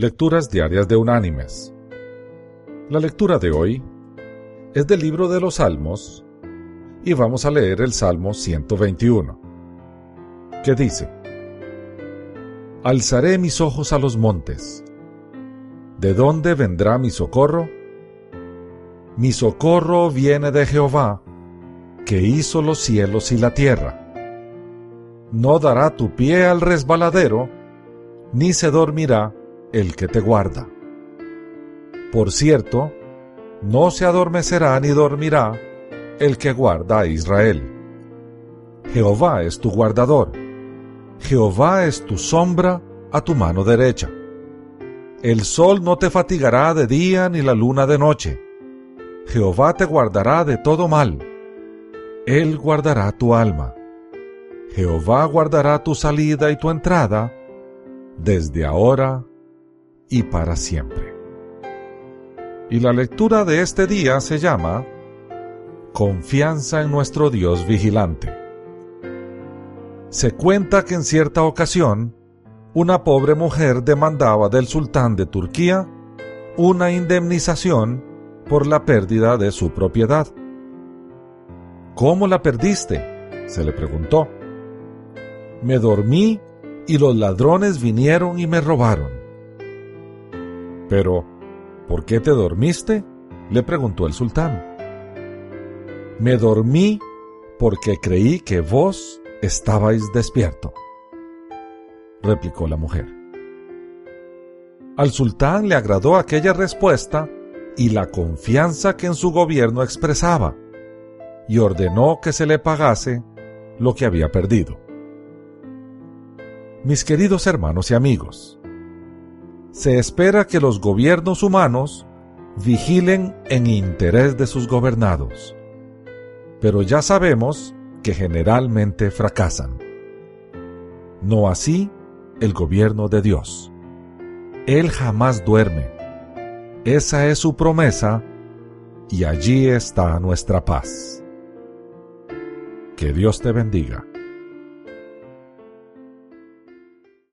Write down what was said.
Lecturas Diarias de Unánimes. La lectura de hoy es del libro de los Salmos y vamos a leer el Salmo 121, que dice, Alzaré mis ojos a los montes. ¿De dónde vendrá mi socorro? Mi socorro viene de Jehová, que hizo los cielos y la tierra. No dará tu pie al resbaladero, ni se dormirá el que te guarda. Por cierto, no se adormecerá ni dormirá el que guarda a Israel. Jehová es tu guardador. Jehová es tu sombra a tu mano derecha. El sol no te fatigará de día ni la luna de noche. Jehová te guardará de todo mal. Él guardará tu alma. Jehová guardará tu salida y tu entrada desde ahora y para siempre. Y la lectura de este día se llama Confianza en nuestro Dios vigilante. Se cuenta que en cierta ocasión, una pobre mujer demandaba del sultán de Turquía una indemnización por la pérdida de su propiedad. ¿Cómo la perdiste? se le preguntó. Me dormí y los ladrones vinieron y me robaron. Pero, ¿por qué te dormiste? le preguntó el sultán. Me dormí porque creí que vos estabais despierto, replicó la mujer. Al sultán le agradó aquella respuesta y la confianza que en su gobierno expresaba, y ordenó que se le pagase lo que había perdido. Mis queridos hermanos y amigos, se espera que los gobiernos humanos vigilen en interés de sus gobernados, pero ya sabemos que generalmente fracasan. No así el gobierno de Dios. Él jamás duerme. Esa es su promesa y allí está nuestra paz. Que Dios te bendiga.